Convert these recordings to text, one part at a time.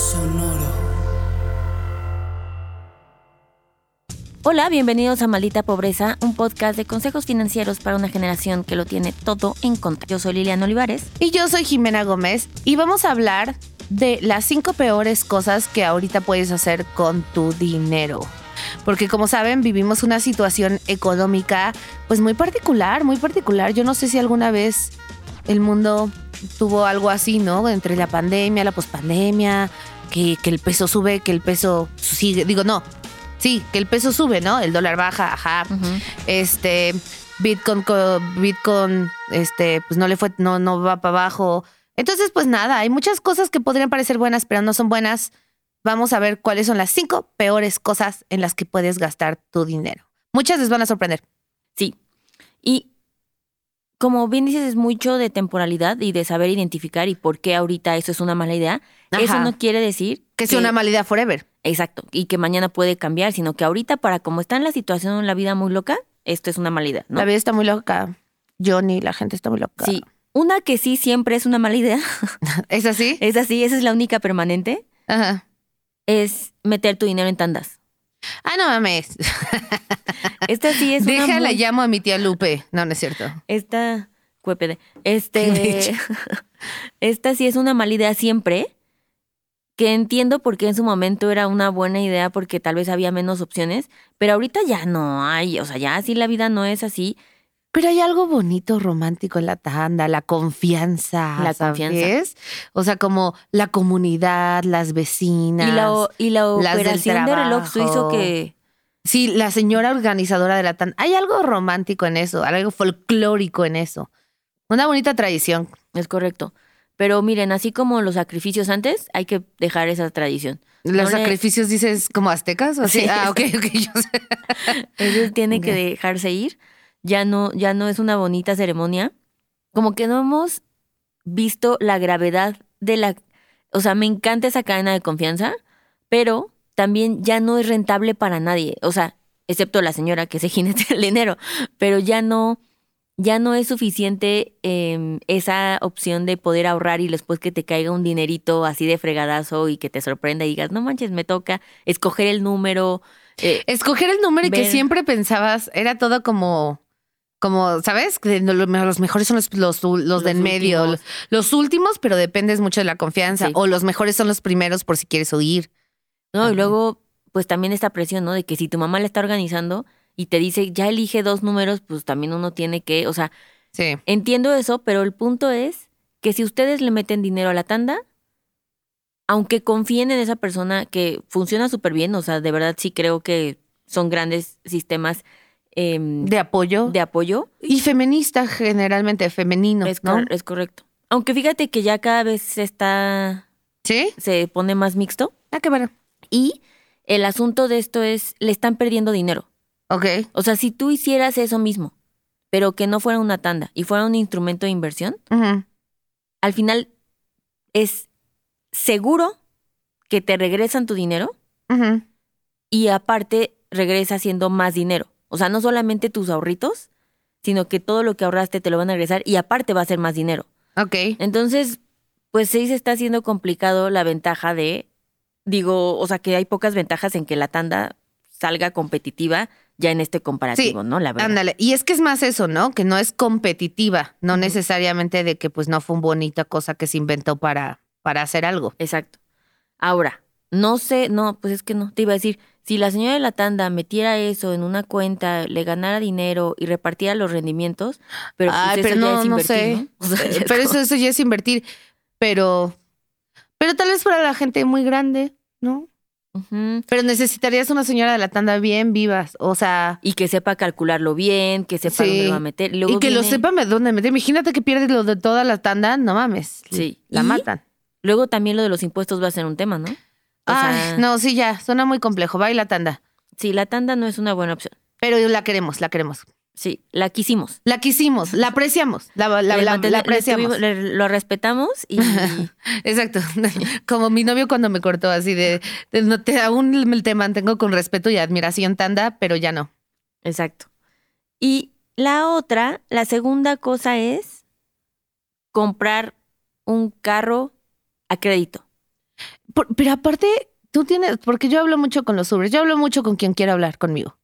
Sonoro. Hola, bienvenidos a Maldita Pobreza, un podcast de consejos financieros para una generación que lo tiene todo en contra. Yo soy Liliana Olivares. Y yo soy Jimena Gómez y vamos a hablar de las cinco peores cosas que ahorita puedes hacer con tu dinero. Porque como saben, vivimos una situación económica pues muy particular, muy particular. Yo no sé si alguna vez el mundo tuvo algo así, ¿no? Entre la pandemia, la pospandemia, que, que el peso sube, que el peso sigue. Digo, no, sí, que el peso sube, ¿no? El dólar baja, ajá. Este, Bitcoin, co- Bitcoin, este, pues no le fue, no, no va para abajo. Entonces, pues nada, hay muchas cosas que podrían parecer buenas, pero no son buenas. Vamos a ver cuáles son las cinco peores cosas en las que puedes gastar tu dinero. Muchas les van a sorprender. Sí. Y como bien dices, es mucho de temporalidad y de saber identificar y por qué ahorita eso es una mala idea. Eso no quiere decir Que sea una mala idea forever. Exacto. Y que mañana puede cambiar, sino que ahorita, para como está en la situación en la vida muy loca, esto es una mala idea, ¿no? La vida está muy loca. Johnny, la gente está muy loca. Sí. Una que sí siempre es una mala idea, ¿Es así? es así, esa es la única permanente, Ajá. es meter tu dinero en tandas. Ah, no mames. Esta sí es una Déjala, muy- llamo a mi tía Lupe. No, no es cierto. Esta, cuépede. ¿Qué me Este, esta sí es una mala idea siempre, que entiendo por qué en su momento era una buena idea porque tal vez había menos opciones, pero ahorita ya no hay, o sea, ya así la vida no es así. Pero hay algo bonito, romántico en la tanda, la confianza. La ¿sabes? confianza. O sea, como la comunidad, las vecinas. Y la, y operación de reloj suizo que... Sí, la señora organizadora de la tanda. Hay algo romántico en eso, algo folclórico en eso. Una bonita tradición. Es correcto. Pero miren, así como los sacrificios antes, hay que dejar esa tradición. ¿Los No le- sacrificios dices como aztecas? ¿O así? Sí. Ah, ok, ok. Yo sé. Eso tiene que dejarse ir. Ya no, ya no es una bonita ceremonia. Como que no hemos visto la gravedad de la. O sea, me encanta esa cadena de confianza, pero también ya no es rentable para nadie. O sea, excepto la señora que se jinete el dinero. Pero ya no, ya no es suficiente eh, esa opción de poder ahorrar y después que te caiga un dinerito así de fregadazo y que te sorprenda y digas, no manches, me toca escoger el número. eh, Escoger el número y que siempre pensabas era todo como, como, ¿sabes? Los mejores son los, los, los de en medio, últimos. los últimos, pero dependes mucho de la confianza. Sí. O los mejores son los primeros por si quieres oír. No, Ajá. y luego, pues también esta presión, ¿no? De que si tu mamá la está organizando y te dice, ya elige dos números, pues también uno tiene que, o sea, Sí. entiendo eso, pero el punto es que si ustedes le meten dinero a la tanda, aunque confíen en esa persona que funciona súper bien, o sea, de verdad sí creo que son grandes sistemas em, De apoyo. de apoyo, y feminista, generalmente, femenino, es, ¿no? cor- es correcto. Aunque fíjate que ya cada vez se está, ¿Sí? se pone más mixto Ah, qué bueno. y el asunto de esto es, le están perdiendo dinero. Ok. O sea, si tú hicieras eso mismo, pero que no fuera una tanda y fuera un instrumento de inversión, al final es seguro que te regresan tu dinero y aparte regresa siendo más dinero. O sea, no solamente tus ahorritos, sino que todo lo que ahorraste te lo van a regresar y aparte va a ser más dinero. Ok. Entonces, pues sí se está haciendo complicado la ventaja de, digo, o sea, que hay pocas ventajas en que la tanda salga competitiva ya en este comparativo, ¿no? La verdad. Ándale. Y es que es más eso, ¿no? Que no es competitiva, no necesariamente de que pues no fue una bonita cosa que se inventó para, para hacer algo. Exacto. Ahora, no sé, no, pues es que no, te iba a decir, si la señora de la tanda metiera eso en una cuenta, le ganara dinero y repartiera los rendimientos, pero pues Ay, eso pero ya no, es no invertir, sé. ¿no? O sea, ya es Pero eso, eso ya es invertir. Pero, pero tal vez para la gente muy grande, ¿no? Pero necesitarías una señora de la tanda bien vivas, o sea, Y que sepa calcularlo bien, que sepa Sí. dónde lo va a meter. Luego y que lo sepa dónde meter. Imagínate que pierdes lo de toda la tanda, no mames. Sí. La Y matan. Luego también lo de los impuestos va a ser un tema, ¿no? O Ay, sea, no, sí, ya, suena muy complejo. Va y la tanda. Sí, la tanda no es una buena opción. Pero la queremos, la queremos. Sí, la quisimos. La quisimos, la apreciamos, la, la, Le la- manten- la le apreciamos. tuvimos- le- lo respetamos y Exacto. Como mi novio cuando me cortó así de, de no te aún te mantengo con respeto y admiración tanda, pero ya no. Exacto. Y la otra, la segunda cosa es comprar un carro a crédito. Por- pero aparte, tú tienes, porque yo hablo mucho con los Ubers, yo hablo mucho con quien quiera hablar conmigo.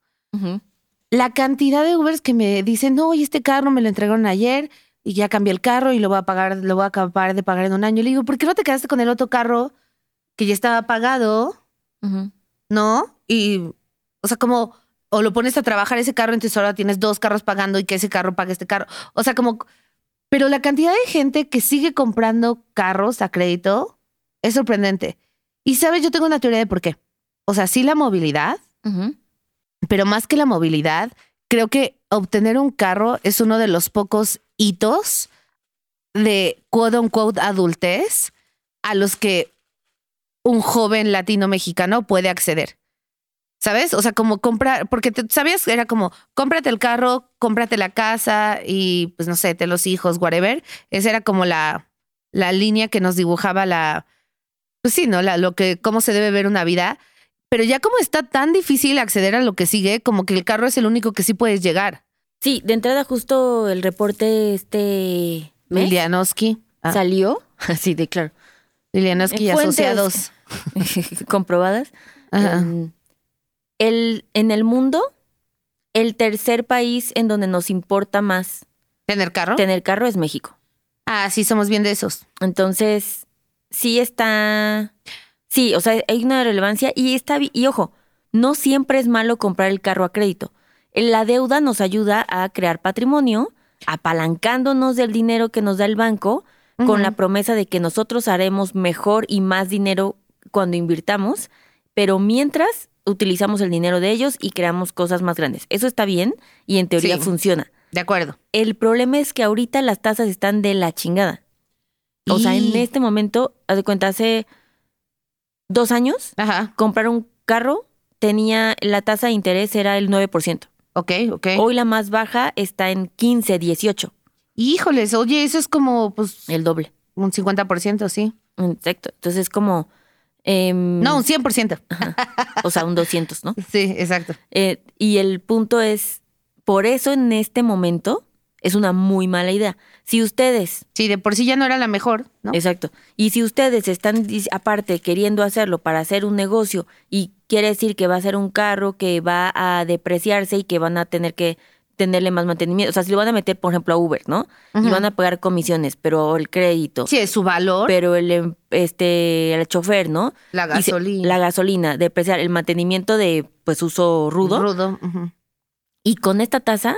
La cantidad de Ubers que me dicen, no, y este carro me lo entregaron ayer y ya cambié el carro y lo voy a pagar, lo voy a acabar de pagar en un año. Le digo, ¿por qué no te quedaste con el otro carro que ya estaba pagado? ¿No? Y, o sea, como, o lo pones a trabajar ese carro, entonces ahora tienes dos carros pagando y que ese carro pague este carro. O sea, como, pero la cantidad de gente que sigue comprando carros a crédito es sorprendente. Y sabes, yo tengo una teoría de por qué. O sea, sí la movilidad, pero más que la movilidad, creo que obtener un carro es uno de los pocos hitos de quote unquote adultez a los que un joven latino mexicano puede acceder. ¿Sabes? O sea, como comprar, porque te- sabías, era como, cómprate el carro, cómprate la casa y pues no sé, te los hijos, whatever. Esa era como la, la línea que nos dibujaba la, pues sí, ¿no? La, lo que, cómo se debe ver una vida. Pero ya como está tan difícil acceder a lo que sigue, como que el carro es el único que sí puedes llegar. Sí, de entrada justo el reporte este mes. Ah, salió, así de claro, Lilianowski y asociados. comprobadas. Ajá. Em, el, en el mundo, el tercer país en donde nos importa más ¿Tener carro? tener carro es México. Ah, sí, somos bien de esos. Entonces, sí está. Sí, o sea, hay una relevancia y está. Y ojo, no siempre es malo comprar el carro a crédito. La deuda nos ayuda a crear patrimonio, apalancándonos del dinero que nos da el banco, con la promesa de que nosotros haremos mejor y más dinero cuando invirtamos, pero mientras utilizamos el dinero de ellos y creamos cosas más grandes. Eso está bien y en teoría Sí. funciona. De acuerdo. El problema es que ahorita las tasas están de la chingada. O sea, en este momento, haz de cuenta, hace dos años, Ajá. comprar un carro tenía, la tasa de interés era el 9%. Ok, ok. Hoy la más baja está en 15, 18, Híjoles, oye, eso es como, pues, el doble. un 50%, sí. Exacto. Entonces es como... em, No, un 100%. O sea, un 200, ¿no? Sí, exacto. Eh, y el punto es, por eso en este momento es una muy mala idea. Si ustedes Sí, de por sí ya no era la mejor, ¿no? Exacto. Y si ustedes están aparte queriendo hacerlo para hacer un negocio y quiere decir que va a ser un carro que va a depreciarse y que van a tener que tenerle más mantenimiento, o sea, si lo van a meter, por ejemplo, a Uber, ¿no? Y van a pagar comisiones, pero el crédito, Sí, es su valor, pero el em- este el chofer, ¿no? la se- gasolina. la gasolina, depreciar el mantenimiento de pues uso rudo. Rudo. ujú. Y con esta tasa,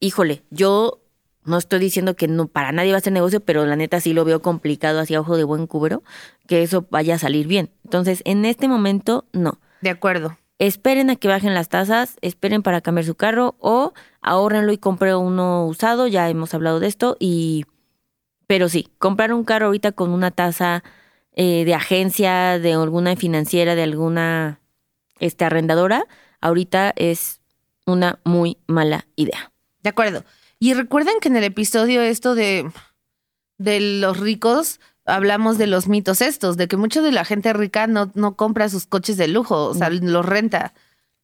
híjole, yo no estoy diciendo que no para nadie va a ser negocio, pero la neta sí lo veo complicado hacia ojo de buen cubero que eso vaya a salir bien. Entonces, en este momento, no. De acuerdo. Esperen a que bajen las tasas, esperen para cambiar su carro o ahórrenlo y compre uno usado, ya hemos hablado de esto y pero sí, comprar un carro ahorita con una tasa eh, de agencia, de alguna financiera, de alguna este, arrendadora, ahorita es una muy mala idea. De acuerdo. Y recuerden que en el episodio esto de, de los ricos hablamos de los mitos estos, de que mucha de la gente rica no, no compra sus coches de lujo, o sea, los renta.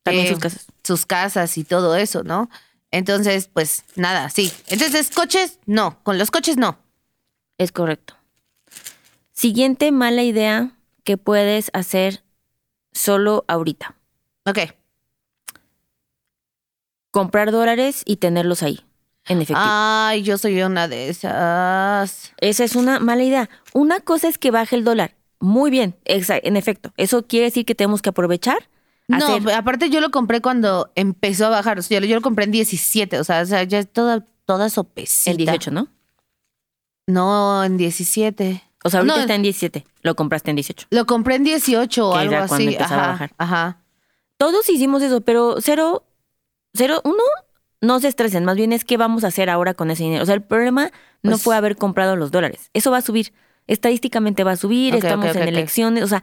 También Eh, sus casas. sus casas y todo eso, ¿no? Entonces, pues nada, sí. Entonces, coches, no. Con los coches, no. Es correcto. Siguiente mala idea que puedes hacer solo ahorita. Ok. Comprar dólares y tenerlos ahí, en efectivo. Ay, yo soy una de esas. Esa es una mala idea. Una cosa es que baje el dólar. Muy bien, en efecto. Eso quiere decir que tenemos que aprovechar. No, hacer- aparte yo lo compré cuando empezó a bajar. O sea, yo, yo lo compré en 17. O sea, o sea ya es toda, toda sopecita. en 18, ¿no? No, en 17. O sea, ahorita No, está en 17. Lo compraste en 18. Lo compré en 18 o algo así. empezaba a Ajá, bajar. ajá. Todos hicimos eso, pero cero, cero, uno, no se estresen. Más bien es qué vamos a hacer ahora con ese dinero. O sea, el problema no Pues- fue haber comprado los dólares. Eso va a subir. Estadísticamente va a subir. Estamos en elecciones. O sea,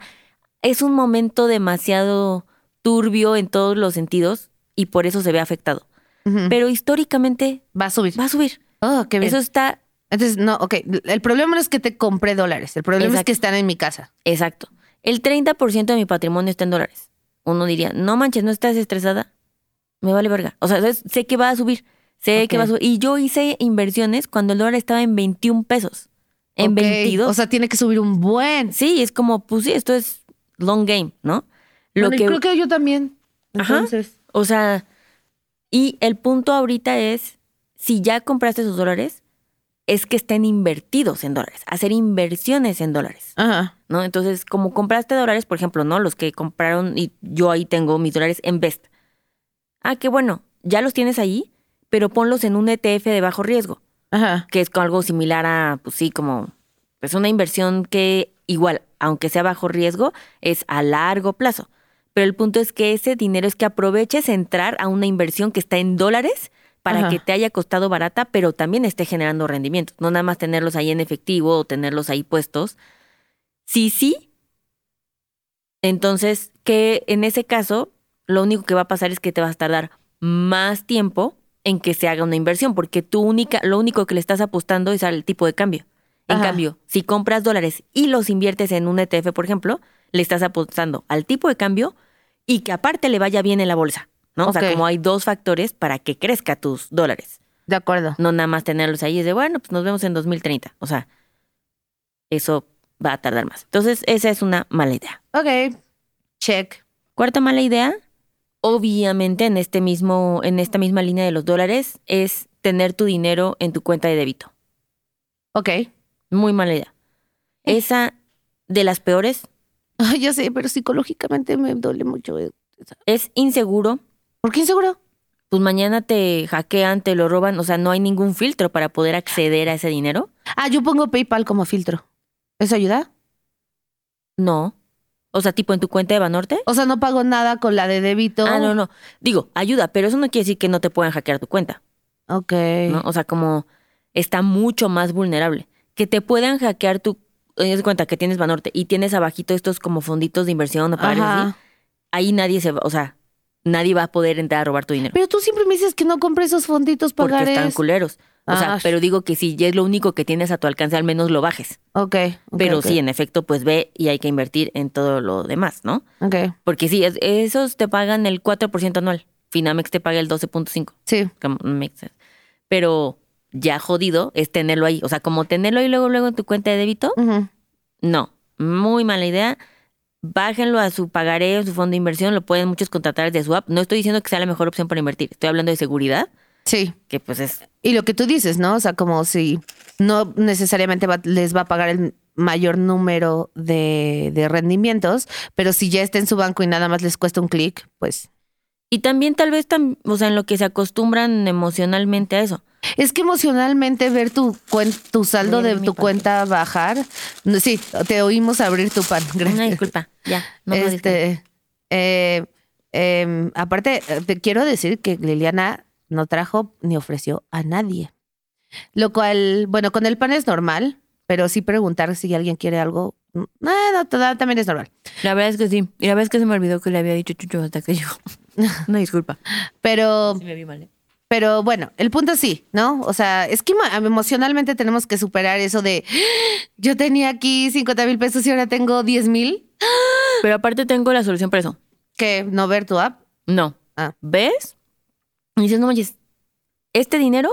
es un momento demasiado turbio en todos los sentidos y por eso se ve afectado. Pero históricamente Va a subir. va a subir. Oh, qué bien. Eso está Entonces, no, ok. El problema no es que te compré dólares. El problema es que están en mi casa. exacto. El 30% de mi patrimonio está en dólares. Uno diría, no manches, ¿no estás estresada? Me vale verga. O sea, es- sé que va a subir. Sé que va a subir. Y yo hice inversiones cuando el dólar estaba en 21 pesos. En Ok, 22. O sea, tiene que subir un buen. sí, es como, pues sí, esto es long game, ¿no? Lo Bueno, que, creo que yo también. Ajá. Entonces, o sea, y el punto ahorita es, si ya compraste esos dólares, es que estén invertidos en dólares, hacer inversiones en dólares, ajá. ¿no? Entonces, como compraste dólares, por ejemplo, ¿no? Los que compraron, y yo ahí tengo mis dólares en Best. Ah, qué bueno, ya los tienes ahí, pero ponlos en un ETF de bajo riesgo. Ajá. que es algo similar a, pues sí, como, pues una inversión que igual, aunque sea bajo riesgo, es a largo plazo. Pero el punto es que ese dinero es que aproveches entrar a una inversión que está en dólares para Ajá. que te haya costado barata, pero también esté generando rendimientos. No nada más tenerlos ahí en efectivo o tenerlos ahí puestos. Sí, sí. Entonces, que en ese caso, lo único que va a pasar es que te vas a tardar más tiempo en que se haga una inversión, porque tú única, lo único que le estás apostando es al tipo de cambio. En Ajá. cambio, si compras dólares y los inviertes en un ETF, por ejemplo, le estás apostando al tipo de cambio y que aparte le vaya bien en la bolsa, ¿no? O sea, como hay dos factores para que crezca tus dólares, De acuerdo. no nada más tenerlos ahí y de, bueno, pues nos vemos en 2030. O sea, eso va a tardar más. Entonces, esa es una mala idea. Ok. Check. Cuarta mala idea, obviamente en este mismo, en esta misma línea de los dólares, es tener tu dinero en tu cuenta de débito. Ok. Muy mala idea. Esa de las peores Ay, ya sé, pero psicológicamente me duele mucho. es inseguro. ¿Por qué inseguro? Pues mañana te hackean, te lo roban, o sea, no hay ningún filtro para poder acceder a ese dinero. Ah, yo pongo PayPal como filtro. ¿Eso ayuda? No. O sea, tipo en tu cuenta de Banorte. O sea, no pago nada con la de débito. Ah, no, no. Digo, ayuda, pero eso no quiere decir que no te puedan hackear tu cuenta. Ok. ¿no? O sea, como está mucho más vulnerable. Que te puedan hackear tu de cuenta que tienes Banorte y tienes abajito estos como fonditos de inversión o así, ahí nadie se va, o sea, nadie va a poder entrar a robar tu dinero. Pero tú siempre me dices que no compre esos fonditos Porque pagares. están culeros. O sea, Ah. pero digo que si ya es lo único que tienes a tu alcance, al menos lo bajes. Ok. ok, Pero sí, en efecto, pues ve y hay que invertir en todo lo demás, ¿no? Ok. Porque sí, es- esos te pagan el 4% anual. Finamex te paga el 12.5. Sí. Pero ya jodido es tenerlo ahí. O sea, como tenerlo ahí luego, luego en tu cuenta de débito, no. Muy mala idea. Bájenlo a su pagaré, a su fondo de inversión. Lo pueden muchos contratar de su app. No estoy diciendo que sea la mejor opción para invertir. Estoy hablando de seguridad, Sí. que pues es. Y lo que tú dices, ¿no? O sea, como si no necesariamente va- les va a pagar el mayor número de, de rendimientos, pero si ya está en su banco y nada más les cuesta un clic, pues... Y también tal vez, tam- o sea, en lo que se acostumbran emocionalmente a eso. Es que emocionalmente ver tu, cuen- tu saldo de tu pan. cuenta bajar... no, Sí, te oímos abrir tu pan. Una Gracias. disculpa. Ya, no este, eh, em, aparte, eh, te quiero decir que Liliana no trajo ni ofreció a nadie. Lo cual, bueno, con el pan es normal, pero sí preguntar si alguien quiere algo. mm, eh, no, toda- también es normal. La verdad es que sí. Y la verdad es que se me olvidó que le había dicho Chucho hasta que yo. Una disculpa. Pero, Sí me vi mal. ¿eh? pero bueno, el punto sí, ¿no? O sea, es que emo- emocionalmente tenemos que superar eso de "Ah, yo tenía aquí 50 mil pesos y ahora tengo 10 mil. Pero aparte tengo la solución para eso. Que no ver tu app. No. Ah. ¿Ves? Y dices, no manches, este dinero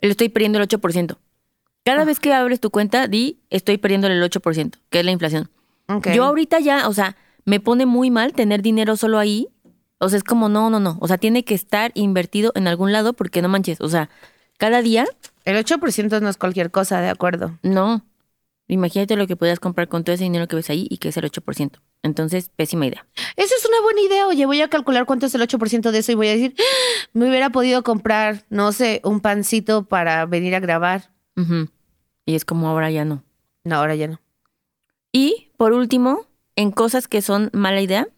le estoy perdiendo el 8%. Cada Ah. vez que abres tu cuenta, di, estoy perdiendo el 8%, que es la inflación. Yo ahorita ya, o sea, me pone muy mal tener dinero solo ahí. O sea, es como, no, no, no. O sea, tiene que estar invertido en algún lado porque no manches. O sea, cada día, El 8% no es cualquier cosa, de acuerdo. no. Imagínate lo que podías comprar con todo ese dinero que ves ahí y que es el 8%. Entonces, pésima idea. Esa es una buena idea. Oye, voy a calcular cuánto es el 8% de eso y voy a decir, "Ah, me hubiera podido comprar, no sé, un pancito para venir a grabar. Y es como ahora ya no. No, ahora ya no. Y por último, en cosas que son mala idea,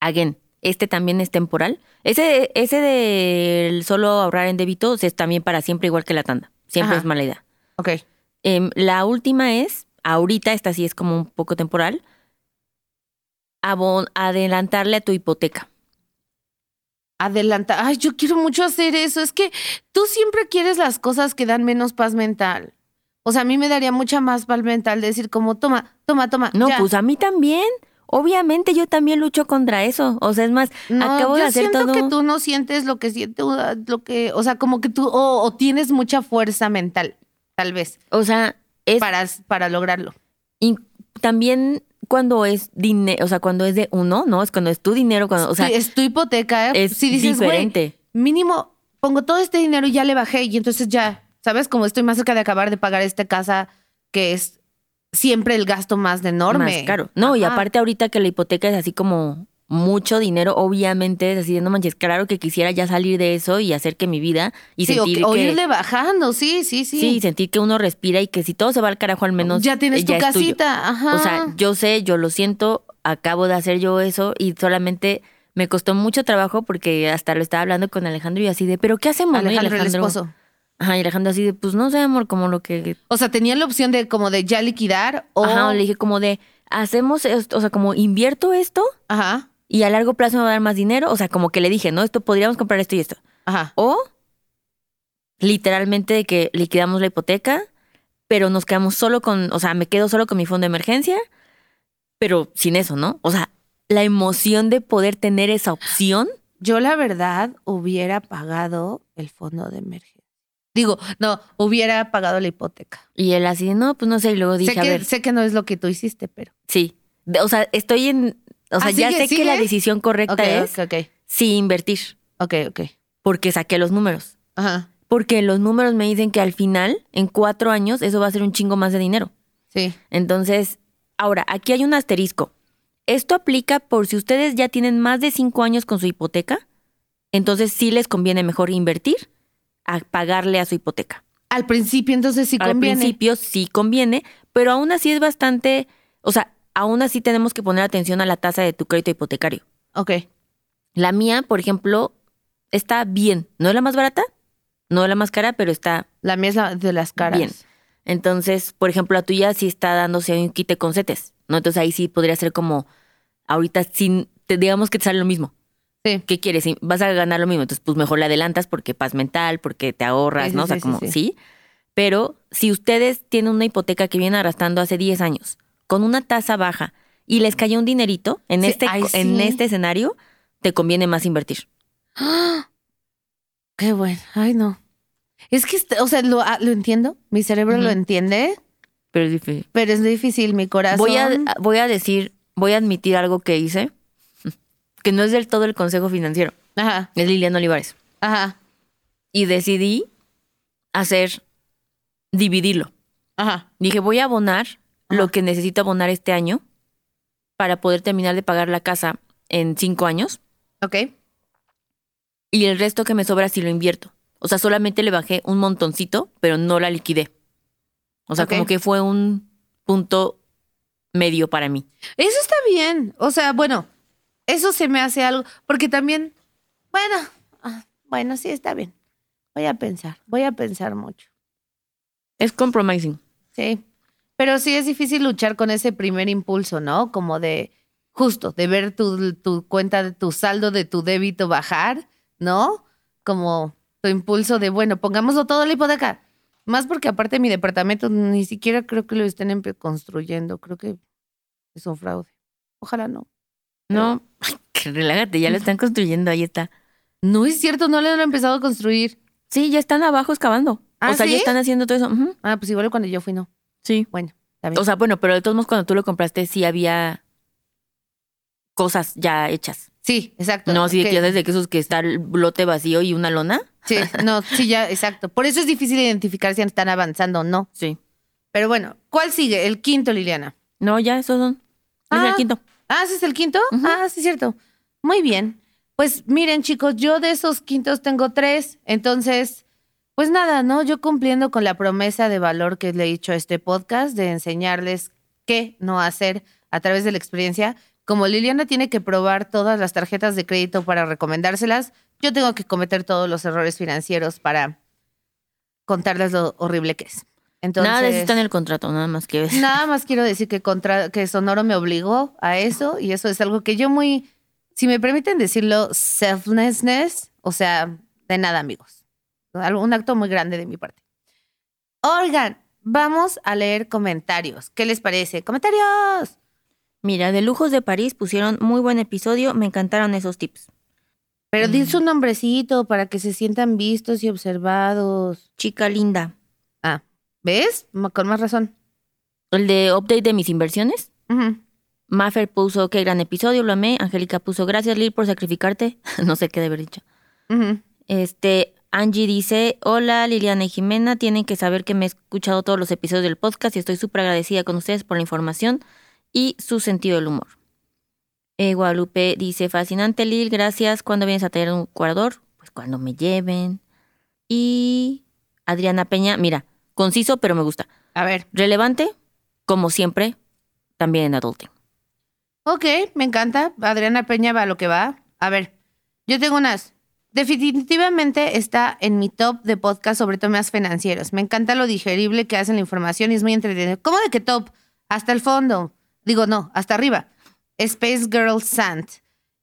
again, este también es temporal. Ese, ese del solo ahorrar en débito es también para siempre igual que la tanda. Siempre Ajá. es mala idea. Ok. Em, la última es, ahorita esta sí es como un poco temporal, abon- adelantarle a tu hipoteca. Adelanta. Ay, yo quiero mucho hacer eso. Es que tú siempre quieres las cosas que dan menos paz mental. O sea, a mí me daría mucha más paz mental decir como, toma, toma, toma. No, ya. pues a mí también. Obviamente yo también lucho contra eso. O sea, es más, No, acabo de yo hacer siento todo. que tú no sientes lo que siente, uh, lo que, o sea, como que tú, o, o tienes mucha fuerza mental, tal vez, O sea, es para, para lograrlo. in- también cuando es dinero, o sea, cuando es de uno, ¿no? Es cuando es tu dinero, cuando, o sea, Sí, es tu hipoteca. es si dices, diferente. mínimo pongo todo este dinero y ya le bajé y entonces ya, ¿sabes? Como estoy más cerca de acabar de pagar esta casa que es siempre el gasto más enorme. Más caro. No, y aparte ahorita que la hipoteca es así como mucho dinero, obviamente es así de no manches, claro que quisiera ya salir de eso y hacer que mi vida y Sí, sentir o que irle bajando, sí, sí, sí. sí, sentir que uno respira y que si todo se va al carajo al menos ya tienes tu casita, ajá. O sea, yo sé, yo lo siento, acabo de hacer yo eso y solamente me costó mucho trabajo porque hasta lo estaba hablando con Alejandro y así de, pero ¿qué hacemos? no? Y Alejandro, el esposo. Ajá, y Alejandro así de, pues no sé, amor, como lo que O sea, tenía la opción de como de ya liquidar o Ajá, le dije como de, hacemos esto, o sea, como invierto esto Ajá, y a largo plazo me va a dar más dinero. O sea, como que le dije, ¿no? Esto podríamos comprar esto y esto. ajá. O literalmente de que liquidamos la hipoteca, pero nos quedamos solo con, o sea, me quedo solo con mi fondo de emergencia, pero sin eso, ¿no? O sea, la emoción de poder tener esa opción. Yo la verdad hubiera pagado el fondo de emergencia. Digo, no, hubiera pagado la hipoteca. Y él así, no, pues no sé, y luego dije, sé, a que, ver, sé que no es lo que tú hiciste, pero. sí. O sea, estoy en, o sea, Ah, ya ¿sigue- sé que la decisión correcta es sí invertir, Ok, ok. porque saqué los números. Ajá. Porque los números me dicen que al final, en cuatro años, eso va a ser un chingo más de dinero. Sí. Entonces, ahora, aquí hay un asterisco. Esto aplica por si ustedes ya tienen más de cinco años con su hipoteca, entonces sí les conviene mejor invertir a pagarle a su hipoteca. Al principio, entonces sí Al conviene. principio sí conviene, pero aún así es bastante, o sea, aún así tenemos que poner atención a la tasa de tu crédito hipotecario. Ok. La mía, por ejemplo, está bien. No es la más barata, no es la más cara, pero está La mía es la de las caras. Bien. Entonces, por ejemplo, la tuya sí está dándose un quite con setes, ¿no? Entonces ahí sí podría ser como, ahorita sin, te, digamos que te sale lo mismo. Sí. ¿Qué quieres? Vas a ganar lo mismo. Entonces, pues mejor la adelantas porque paz mental, porque te ahorras, Sí, sí, ¿no? O sea, como, sí. sí. Pero si ustedes tienen una hipoteca que viene arrastrando hace 10 años, con una tasa baja, y les cayó un dinerito en, Sí, este, ay, en este escenario, te conviene más invertir. Qué bueno. Ay, no. Es que, este- o sea, lo, ah, lo entiendo. Mi cerebro lo entiende, Pero es difícil. pero es difícil. Mi corazón. Voy a, voy a decir, voy a admitir algo que hice, que no es del todo el consejo financiero. Ajá, Es Liliana Olivares. ajá, Y decidí hacer, dividirlo. ajá. Dije, voy a abonar Ajá. lo que necesito abonar este año para poder terminar de pagar la casa en cinco años. Ok. Y el resto que me sobra sí lo invierto. O sea, solamente le bajé un montoncito, pero no la liquidé. O sea, como que fue un punto medio para mí. Eso está bien. O sea, bueno, eso se me hace algo. Porque también, bueno, ah, bueno, sí está bien. Voy a pensar, voy a pensar mucho. Es compromising. Sí. Pero sí es difícil luchar con ese primer impulso, ¿no? Como de, justo, de ver tu, tu cuenta, de tu saldo de tu débito bajar, ¿no? Como tu impulso de, bueno, pongámoslo todo en la hipoteca. Más porque aparte mi departamento ni siquiera creo que lo estén construyendo. Creo que es un fraude. Ojalá no. No, relájate, ya lo están construyendo, ahí está. No es cierto, no le han empezado a construir. Sí, ya están abajo excavando. ¿Ah, o sea, sí? ya están haciendo todo eso. Ah, pues igual cuando yo fui, no. Sí. Bueno, bien. O sea, bueno, pero de todos modos, cuando tú lo compraste, sí había cosas ya hechas. sí, exacto. No, Que- que ya desde que esos que está el lote vacío y una lona. Sí, no, sí, ya, exacto. Por eso es difícil identificar si están avanzando o no. Sí. Pero bueno, ¿cuál sigue? El quinto, Liliana. No, ya, esos son. Es Ah. el quinto. Ah, ¿ese es el quinto? Ah, sí, cierto. Muy bien. Pues miren, chicos, yo de esos quintos tengo tres. Entonces, pues nada, ¿no? Yo cumpliendo con la promesa de valor que le he dicho a este podcast de enseñarles qué no hacer a través de la experiencia. Como Liliana tiene que probar todas las tarjetas de crédito para recomendárselas, yo tengo que cometer todos los errores financieros para contarles lo horrible que es. Entonces, Nada de eso está en el contrato, nada más que. Nada más quiero decir que, contra, que Sonoro me obligó a eso y eso es algo que yo muy, si me permiten decirlo, selflessness, o sea, de nada amigos. Un acto muy grande de mi parte. Oigan, vamos a leer comentarios. ¿Qué les parece? ¡Comentarios! Mira, de Lujos de París pusieron muy buen episodio, me encantaron esos tips. Pero di su nombrecito para que se sientan vistos y observados. Chica linda. Ah, ¿ves? Con más razón. El de update de mis inversiones. Maffer puso qué gran episodio, lo amé. Angélica puso gracias Lil por sacrificarte. no sé qué de haber dicho. Este, Angie dice, hola Liliana y Jimena, tienen que saber que me he escuchado todos los episodios del podcast y estoy súper agradecida con ustedes por la información y su sentido del humor. Eh, Guadalupe dice, fascinante Lil, gracias. ¿Cuándo vienes a traer un cuadrador? Pues cuando me lleven. Y Adriana Peña, mira, conciso pero me gusta. A ver. Relevante, como siempre, también en Adulting. Ok, me encanta. Adriana Peña va a lo que va. A ver, yo tengo unas. Definitivamente está en mi top de podcast sobre temas financieros. Me encanta lo digerible que hacen la información y es muy entretenido. ¿Cómo de qué top? Hasta el fondo. Digo, no, hasta arriba. Space Girl Sant.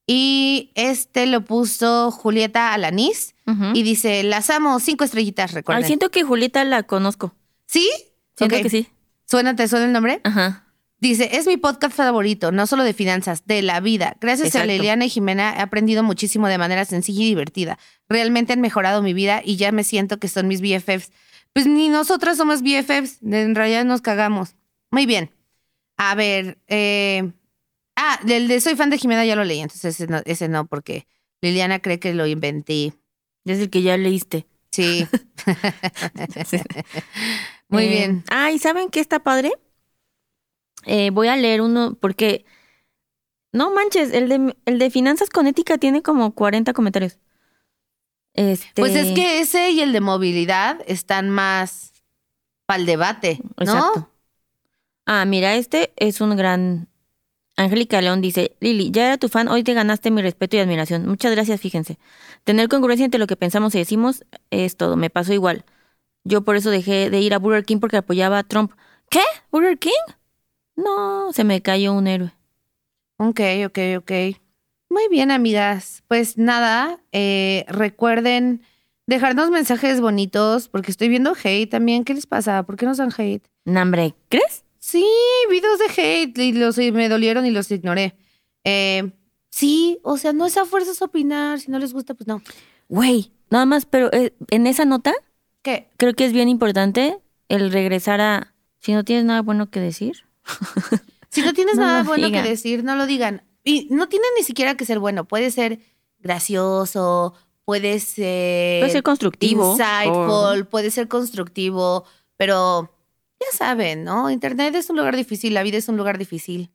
Y este lo puso Julieta Alanis Ujú. y dice, las amo, cinco estrellitas, Ay, recuerden. siento que Julieta la conozco. ¿Sí? Siento que sí. ¿Suena, te suena el nombre? Ajá. Dice, es mi podcast favorito, no solo de finanzas, de la vida. Gracias a. Liliana y Jimena he aprendido muchísimo de manera sencilla y divertida. Realmente han mejorado mi vida y ya me siento que son mis BFFs. Pues ni nosotras somos BFFs, en realidad nos cagamos. Muy bien. A ver, eh... ah, el de soy fan de Jimena ya lo leí, entonces ese no, ese no porque Liliana cree que lo inventé. Es el que ya leíste. Sí. Muy Eh, bien. Ah, ¿y saben qué está padre? Eh, voy a leer uno porque... No manches, el de, el de Finanzas con Ética tiene como 40 comentarios. Este, Pues es que ese y el de movilidad están más para el debate, ¿no? Exacto. Ah, mira, este es un gran... Angélica León dice, Lili, ya era tu fan, hoy te ganaste mi respeto y admiración. Muchas gracias, fíjense. Tener congruencia entre lo que pensamos y decimos es todo, me pasó igual. Yo por eso dejé de ir a Burger King porque apoyaba a Trump. ¿Qué? ¿Burger King? No, se me cayó un héroe. Ok, ok, ok. Muy bien, amigas. Pues nada, eh, recuerden dejarnos mensajes bonitos, porque estoy viendo hate también. ¿Qué les pasa? ¿Por qué nos dan hate? Nambre, ¿crees? Sí, videos de hate y los y me dolieron y los ignoré. Eh, sí, o sea, no es a fuerzas opinar. Si no les gusta, pues no. Güey, nada más, pero eh, en esa nota ¿Qué? creo que es bien importante el regresar a... Si no tienes nada bueno que decir. Si no tienes No nada bueno digan. que decir, no lo digan. Y no tiene ni siquiera que ser bueno. Puede ser gracioso, puede ser, Puede ser constructivo. insightful, o- puede ser constructivo, pero ya saben, ¿no? Internet es un lugar difícil, la vida es un lugar difícil.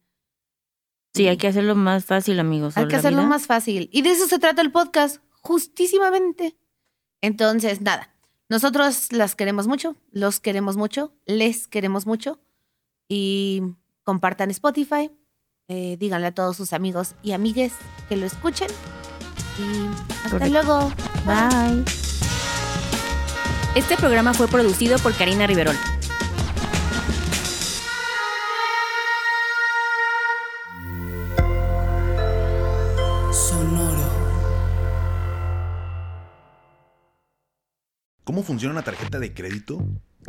Sí, hay que hacerlo más fácil, amigos. Hay que hacerlo vida. más fácil. Y de eso se trata el podcast, justísimamente. Entonces, nada, nosotros las queremos mucho, los queremos mucho, les queremos mucho. Y compartan Spotify, eh, díganle a todos sus amigos y amigues que lo escuchen. Y hasta Correcto. luego. Bye. Este programa fue producido por Karina Riverol. Sonoro. ¿Cómo funciona una tarjeta de crédito?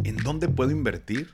¿En dónde puedo invertir?